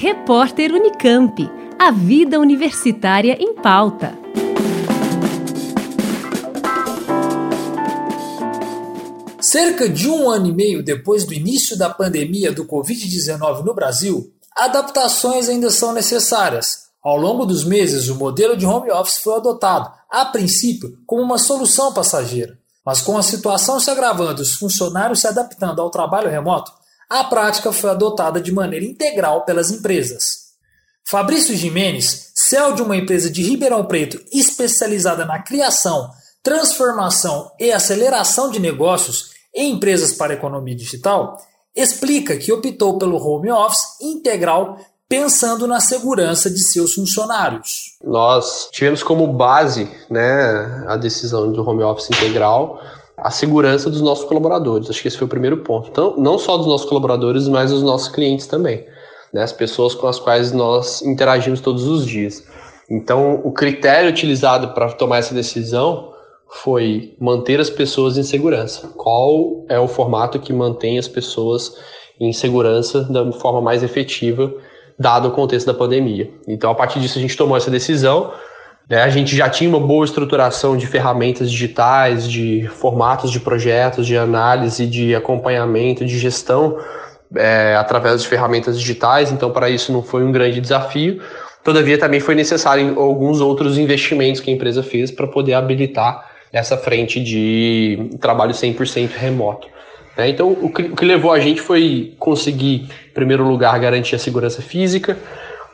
Repórter Unicamp. A vida universitária em pauta. Cerca de um ano e meio depois do início da pandemia do Covid-19 no Brasil, adaptações ainda são necessárias. Ao longo dos meses, o modelo de home office foi adotado, a princípio, como uma solução passageira. Mas com a situação se agravando e os funcionários se adaptando ao trabalho remoto, a prática foi adotada de maneira integral pelas empresas. Fabrício Jimenez, CEO de uma empresa de Ribeirão Preto especializada na criação, transformação e aceleração de negócios em empresas para economia digital, explica que optou pelo home office integral pensando na segurança de seus funcionários. Nós tivemos como base né, a decisão do home office integral a segurança dos nossos colaboradores. Acho que esse foi o primeiro ponto. Então, não só dos nossos colaboradores, mas dos nossos clientes também. Né? As pessoas com as quais nós interagimos todos os dias. Então, o critério utilizado para tomar essa decisão foi manter as pessoas em segurança. Qual é o formato que mantém as pessoas em segurança da forma mais efetiva, dado o contexto da pandemia? Então, a partir disso, a gente tomou essa decisão né? A gente já tinha uma boa estruturação de ferramentas digitais, de formatos de projetos, de análise, de acompanhamento, de gestão é, através de ferramentas digitais, então para isso não foi um grande desafio. Todavia, também foi necessário alguns outros investimentos que a empresa fez para poder habilitar essa frente de trabalho 100% remoto. Né? Então, o que levou a gente foi conseguir, em primeiro lugar, garantir a segurança física,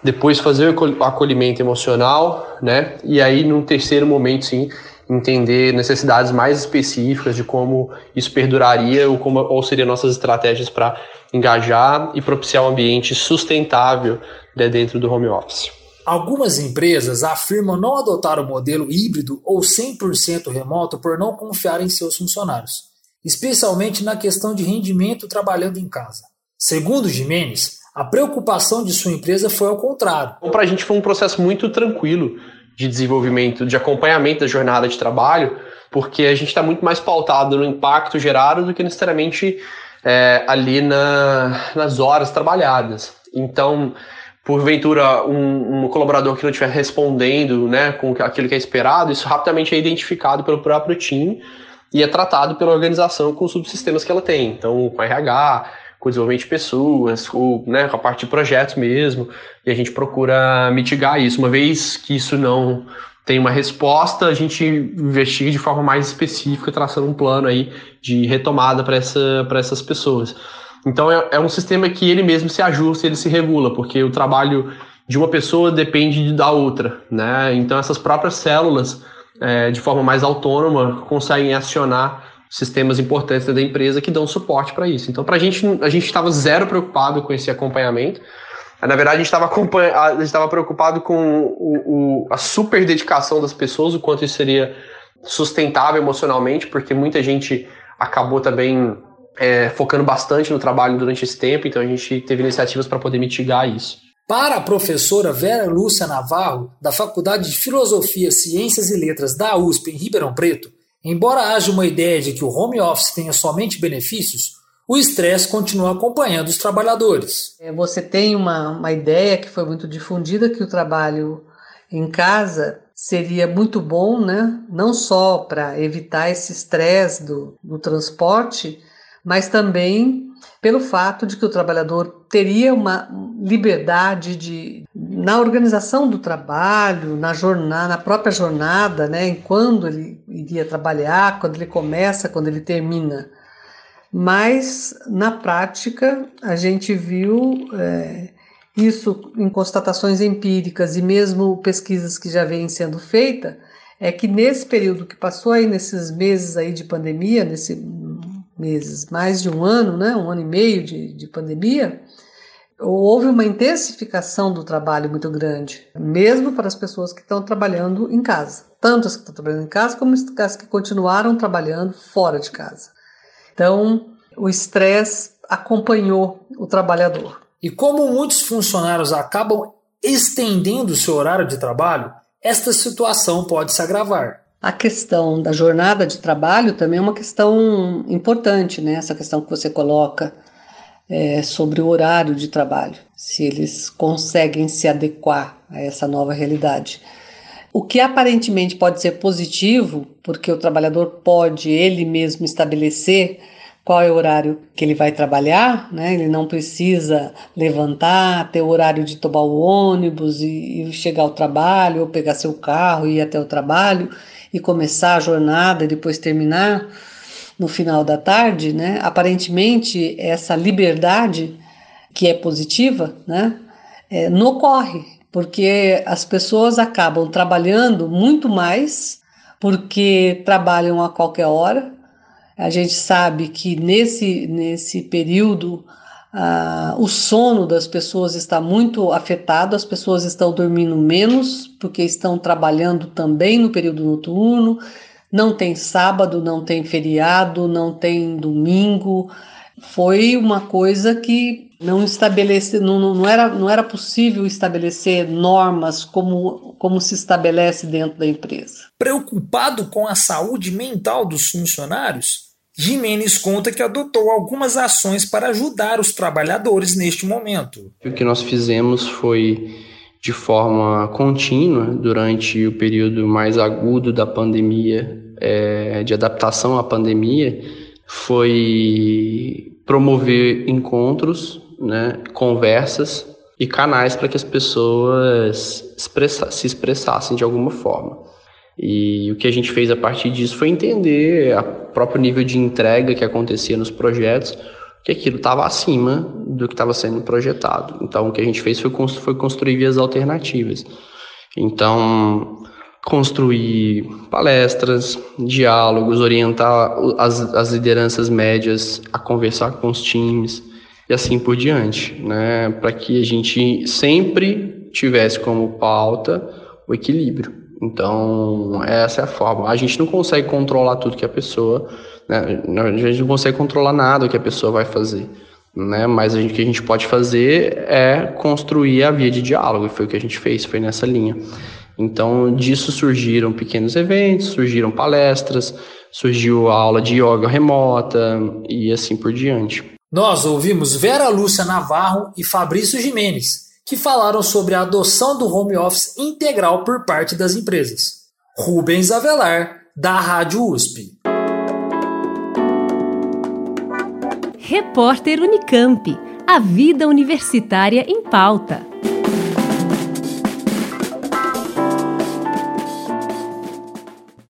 depois fazer o acolhimento emocional, né? E aí, num terceiro momento, sim, entender necessidades mais específicas de como isso perduraria ou como ou seriam nossas estratégias para engajar e propiciar um ambiente sustentável né, dentro do home office. Algumas empresas afirmam não adotar o modelo híbrido ou 100% remoto por não confiar em seus funcionários, especialmente na questão de rendimento trabalhando em casa. Segundo Jimenez, a preocupação de sua empresa foi ao contrário. Então, para a gente foi um processo muito tranquilo de desenvolvimento, de acompanhamento da jornada de trabalho, porque a gente está muito mais pautado no impacto gerado do que necessariamente é, ali na, nas horas trabalhadas. Então, porventura, um, um, colaborador que não estiver respondendo né, com aquilo que é esperado, isso rapidamente é identificado pelo próprio time e é tratado pela organização com os subsistemas que ela tem. Então, com RH, com o desenvolvimento de pessoas, com, né, com a parte de projetos mesmo, e a gente procura mitigar isso. Uma vez que isso não tem uma resposta, a gente investiga de forma mais específica, traçando um plano aí de retomada para essa, essas pessoas. Então é, é um sistema que ele mesmo se ajusta, ele se regula, porque o trabalho de uma pessoa depende da outra, né? Então essas próprias células, é, de forma mais autônoma, conseguem acionar sistemas importantes da empresa que dão suporte para isso. Então, para a gente, a gente estava zero preocupado com esse acompanhamento. Na verdade, a gente estava preocupado com o, o, a super dedicação das pessoas, o quanto isso seria sustentável emocionalmente, porque muita gente acabou também é, focando bastante no trabalho durante esse tempo, então a gente teve iniciativas para poder mitigar isso. Para a professora Vera Lúcia Navarro, da Faculdade de Filosofia, Ciências e Letras da USP em Ribeirão Preto, Embora haja uma ideia de que o home office tenha somente benefícios, o estresse continua acompanhando os trabalhadores. É, você tem uma, uma ideia que foi muito difundida que o trabalho em casa seria muito bom, né? não só para evitar esse estresse do, do transporte, mas também pelo fato de que o trabalhador teria uma liberdade de na organização do trabalho, na jornada, na própria jornada, né, em quando ele iria trabalhar, quando ele começa, quando ele termina. Mas na prática a gente viu é, isso em constatações empíricas e mesmo pesquisas que já vêm sendo feitas, é que nesse período que passou aí nesses meses aí de pandemia, nesse meses, mais de um ano, né, um ano e meio de, de pandemia, houve uma intensificação do trabalho muito grande, mesmo para as pessoas que estão trabalhando em casa, tanto as que estão trabalhando em casa como as que continuaram trabalhando fora de casa. Então, o estresse acompanhou o trabalhador. E como muitos funcionários acabam estendendo o seu horário de trabalho, esta situação pode se agravar. A questão da jornada de trabalho também é uma questão importante, né? Essa questão que você coloca é, sobre o horário de trabalho, se eles conseguem se adequar a essa nova realidade. O que aparentemente pode ser positivo, porque o trabalhador pode ele mesmo estabelecer qual é o horário que ele vai trabalhar, né? Ele não precisa levantar, ter o horário de tomar o ônibus e, e chegar ao trabalho, ou pegar seu carro e ir até o trabalho e começar a jornada e depois terminar no final da tarde, né? Aparentemente essa liberdade que é positiva, né? É, não ocorre porque as pessoas acabam trabalhando muito mais porque trabalham a qualquer hora. A gente sabe que nesse, nesse período ah, o sono das pessoas está muito afetado, as pessoas estão dormindo menos porque estão trabalhando também no período noturno, não tem sábado, não tem feriado, não tem domingo. Foi uma coisa que não estabelece, não, não, era, não era possível estabelecer normas como, como se estabelece dentro da empresa. Preocupado com a saúde mental dos funcionários, Jimenez conta que adotou algumas ações para ajudar os trabalhadores neste momento. O que nós fizemos foi de forma contínua durante o período mais agudo da pandemia, é, de adaptação à pandemia, foi promover encontros, né, conversas e canais para que as pessoas expressa, se expressassem de alguma forma. E o que a gente fez a partir disso foi entender o próprio nível de entrega que acontecia nos projetos, que aquilo estava acima do que estava sendo projetado. Então, o que a gente fez foi, foi construir vias alternativas. Então, construir palestras, diálogos, orientar as, as lideranças médias a conversar com os times e assim por diante, né? Para que a gente sempre tivesse como pauta o equilíbrio. Então, essa é a forma. A gente não consegue controlar tudo que a pessoa né? A gente não consegue controlar nada que a pessoa vai fazer. Né? Mas a gente, o que a gente pode fazer é construir a via de diálogo, e foi o que a gente fez, foi nessa linha. Então, disso surgiram pequenos eventos, surgiram palestras, surgiu a aula de yoga remota e assim por diante. Nós ouvimos Vera Lúcia Navarro e Fabrício Jimenez, que falaram sobre a adoção do home office integral por parte das empresas. Rubens Avelar, da Rádio USP. Repórter Unicamp. A vida universitária em pauta.